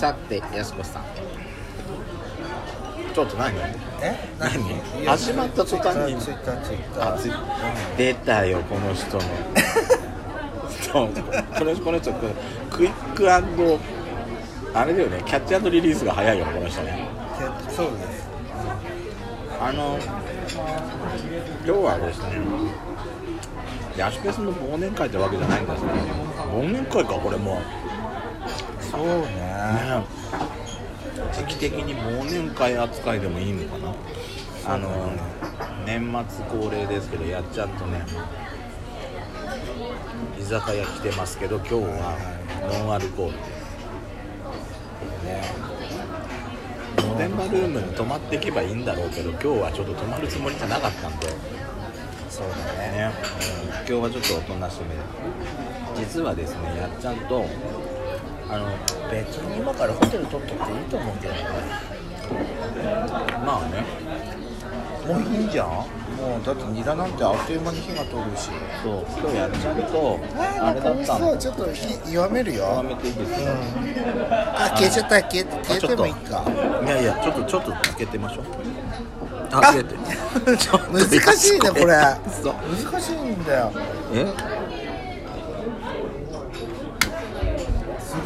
さてやすこさん。ちょっと何？え？何？始まった途端に。ツイッターツイッター。あつい出たよこの人の このこの人クイックあれだよね。キャッチリリースが早いよねこの人ね。そうです。あの今日はですね。ヤシペスの忘年会ってわけじゃないんですね忘年会かこれもそうね。ね時期的に忘年会扱いでもいいのかな？あの年末恒例ですけどやっちゃんとね居酒屋来てますけど今日はノンアルコールで。すおでんばルームに泊まっていけばいいんだろうけど今日はちょっと泊まるつもりじゃなかったんで。そうだね。ね、今日はちょっとおとなしめ。で実はですねやっちゃんとあの別に今からホテル取っとっていいと思うけどね。まあね。もういいんじゃん。もうだってニラなんてあっという間に火が通るし。そう。今日やっちゃんとあれだったの。ちょっと火弱めるよ。やめていいですか、あ消えちゃった消え消えてもいいか。いやいやちょっとちょっと開けてみましょう。ああ開けて。難しいねこれ。難しいんだよ。え？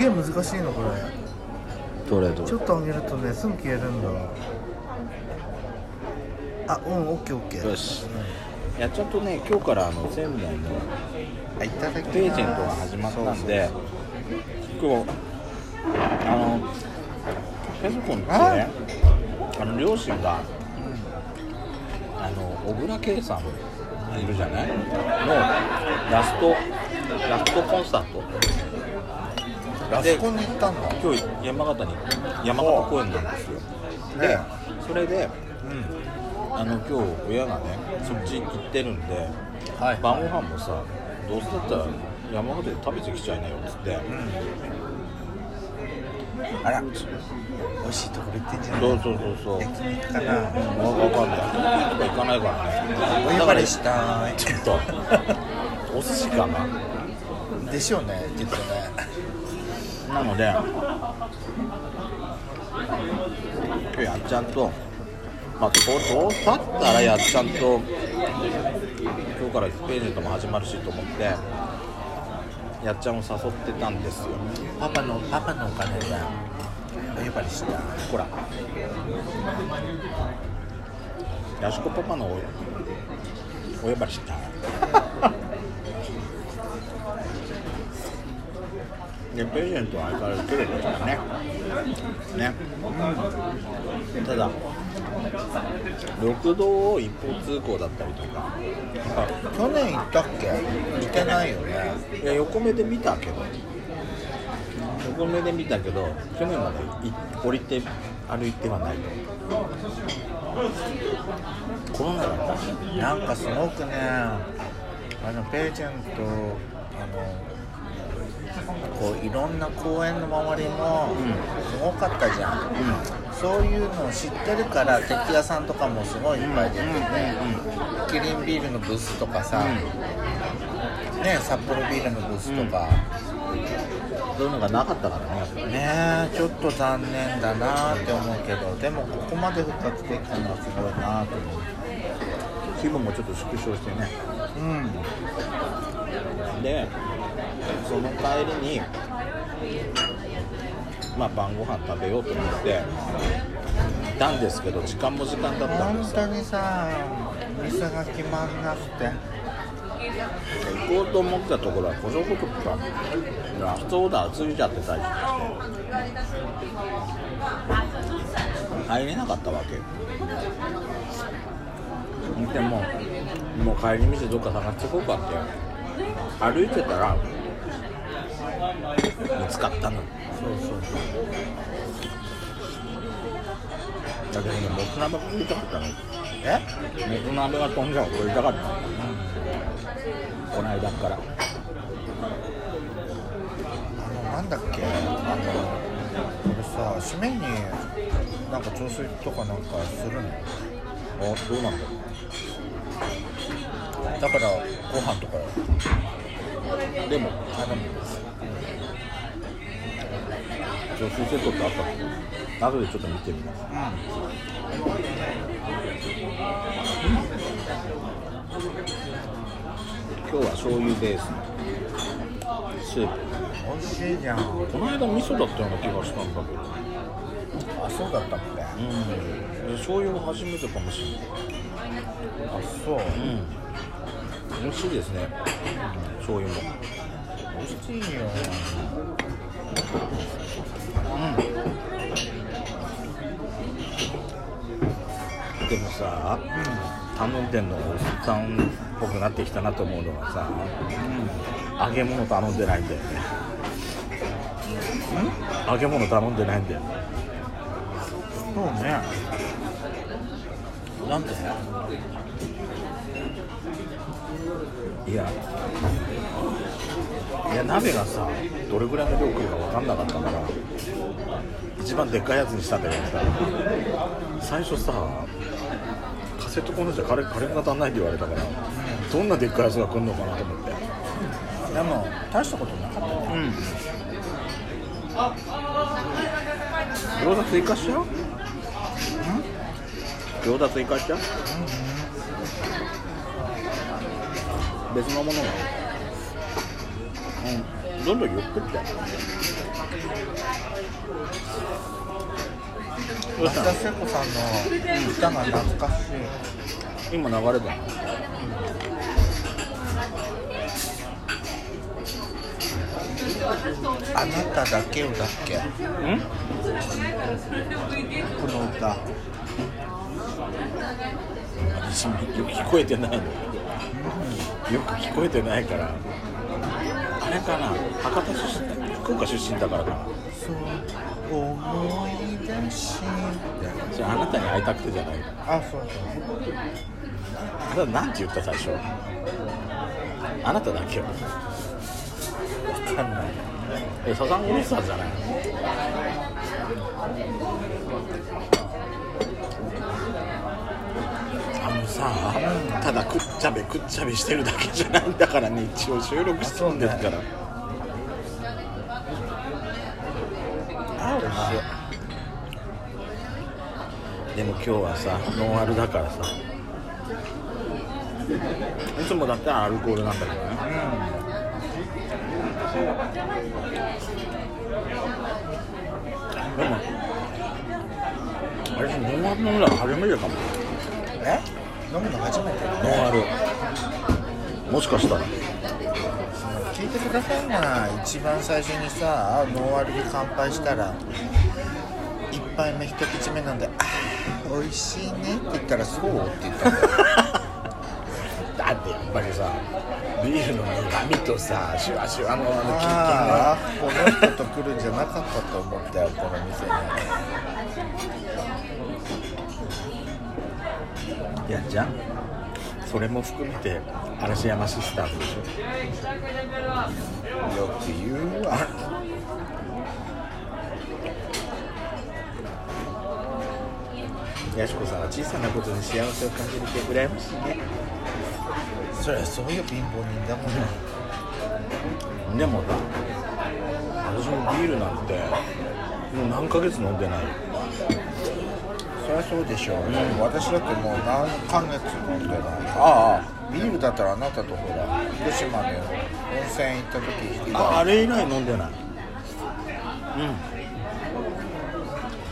げえ難しいのこれ。どれどちょっと上げるとねすぐ消えるんだ。あうんオッケーオッケー。よし。やっちゃんとね今日からあの仙台のあいただきます。ページェントが始まったんで今日あのペソコンってねあの両親があの小倉圭さんいるじゃない？のラストラストコンサートラスコンに行ったんだ。今日山形に山形公園なんですよ。でねそれで、あの今日親がねそっち行ってるんで、はい。晩ご飯もさどうせだったら山形で食べてきちゃいなよっつって、あら美味しいところ行ってんじゃない？そうそうそうそう。焼肉かな？うん、わかんないとか行かないからねお呼ばれしたい。ちょっとお寿司かな？でしょうねきっとねなので今日やっちゃんとまあどうだったらやっちゃんと今日からスページェントも始まるしと思ってやっちゃんを誘ってたんですよ。パパのパパのお金でお呼ばれした？ほら。やしこパパのおお呼ばれした？でページェントは相変わらず綺麗でしたね。ね、ただ緑道を一方通行だったりとか。去年行ったっけ？行ってないよね。いや横目で見たけど。横目で見たけど去年まで降りて歩いてはないコロナだったなんかすごくねあのページェントあのこういろんな公園の周りもすごかったじゃん、そういうのを知ってるから鉄屋さんとかもすごいいっぱい出てて、キリンビールのブースとかさ、ね札幌ビールのブースとか、そういうのがなかったからね。ねえ。ちょっと残念だなって思うけどでもここまで復活できたのはすごいなと思う。規模もちょっと縮小してね。うんでその帰りにまあ晩ご飯食べようと思っていたんですけど時間も時間だったんです本当にさ店が決まんなくて。行こうと思ったところは古城国かラストオーダーついちゃってたりして入れなかったわけでももう帰り道どっか探していこうかって歩いてたら見つかったの。そうそう。だけどねもつ鍋食いたかったの。え？もつ鍋が飛んじゃう食いたかったの。この間から。あのなんだっけ？あのこれさ締めになんか調水とかなんかするの？あどうなんだろだからご飯とか。でもあの女水セットってあったの後でちょっと見てみます。今日は醤油ベースのスープ美味しいじゃん。この間味噌だったような気がしたんだけど。あそうだったっけあうん。で醤油も初めてかもしれない。そう。うん美味しいですね。醤油も。美味しいよ。でもさ、頼んでんのおっさんっぽくなってきたなと思うのがさ、揚げ物頼んでないんだよね。揚げ物頼んでないんだよそうね。なんでいや。いや鍋がさどれぐらいの量来るか分かんなかったから一番でっかいやつにしたんだけどさ最初さカセットコンロじゃ火力が足んないって言われたからどんなでっかいやつが来るのかなと思って。でも大したことなかったねうん。餃子追加しちゃう？餃子追加しちゃう？別のものがうん。どんどんゆっくりだよ田聖子さんの歌が懐かしい。今流れてるあなただけをだっけ？のん？この歌。私もよく聞こえてない。のよく聞こえてないから。あれかな？博多出身福岡出身だからかな。そう思い出してじゃああなたに会いたくてじゃない。あそうあなたなんて言った最初？あなただけよかんない。えサザンオールスターズじゃないの？あのさただくっちゃべくっちゃべしてるだけじゃないんだからね一応収録してるんですからあ美味しいでも今日はさノンアルだからさ。いつもだったらアルコールなんだけどねでもあれノンアル飲んだら初めてかも。え飲むの初めてノンアル。もしかしたら聞いてくださいな一番最初にさノンアルで乾杯したら一杯目一口目なんで「あ美味しいね」って言ったら「そう?」って言っただってやっぱりさビールの苦味とさシュワシュワのあのキンキンああこの人と来るんじゃなかったと思ったよこの店に。いやじゃん。それも含めて嵐山シスターズでしよく言うわ。ょやしこさんは小さなことに幸せを感じるって羨ましいねそりゃそういう貧乏人だもん。でもさ私もビールなんてもう何ヶ月飲んでない。よそりゃそうでしょう、私だってもう何ヶ月飲んでない。あビールだったらあなたとほら福島で温泉行った時以ああれ以来飲んでない。うん。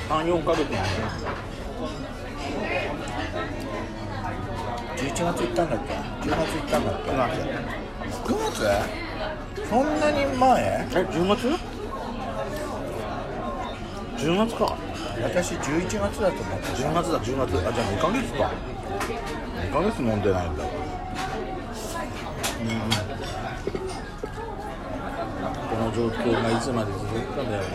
34ヶ月飲んでない11月行ったんだっけ？10月行ったんだっけ？9月？そんなに前？え10月？10月か。私11月だと思って10月だ10月。あじゃあ2ヶ月か。2ヶ月飲んでないんだ。うん。この状況がいつまで続くかだよね。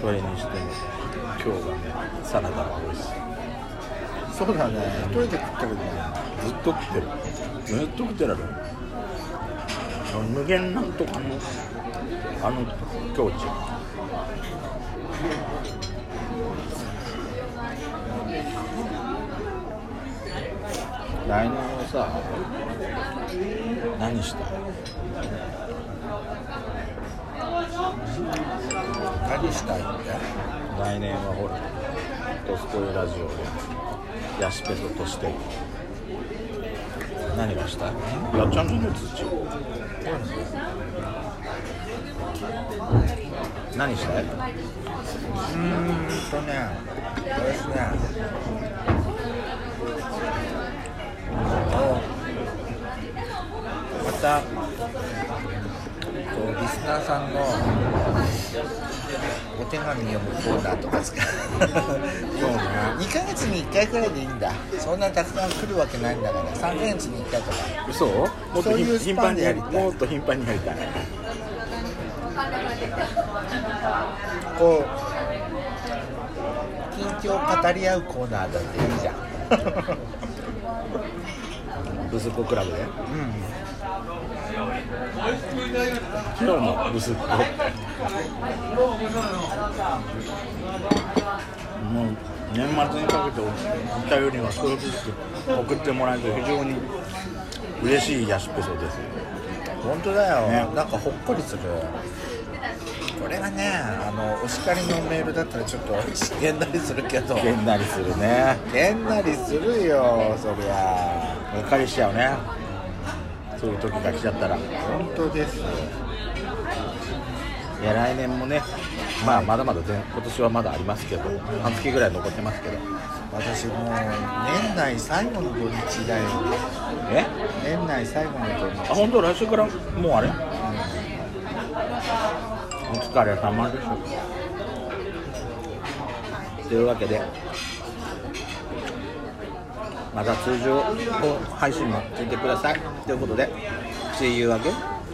それにしても今日はねサラダが美味しい。そうだね。一人で食ってるね。ずっと食ってる。ずっと食ってられる無限なんとかのあの境地。来年はさ何した？い何したいって来年はほらドスコイラジオでヤシペソとして何がしたいやっちゃんとの土何したいうーんとね私ねまたリスナーさんのお手紙読むコーナーとか使う。そうね。2ヶ月に1回くらいでいいんだ。そんなにたくさん来るわけないんだから。3ヶ月に1回とか。嘘？もっと頻繁にでやりたい。もっと頻繁にやりたい。こう近況語り合うコーナーだっていいじゃん。ブスコクラブで？うん今日のブス。コもう年末にかけてお便りは少しずつ送ってもらえると非常に嬉しい。ヤシペソです本当だよ、ねなんかほっこりするこれがねあのお叱りのメールだったらちょっとげんなりするけどげんなりするねげんなりするよそりゃがっかりしちゃうねそういう時が来ちゃったら。い本当ですや来年もねまあまだまだ全今年はまだありますけど半月ぐらい残ってますけど。私もう年内最後の土日だよ。え？年内最後の土日。あ本当？来週から？もうあれ？お疲れ様ですというわけでまた通常配信も聞いてください。ということで See you again.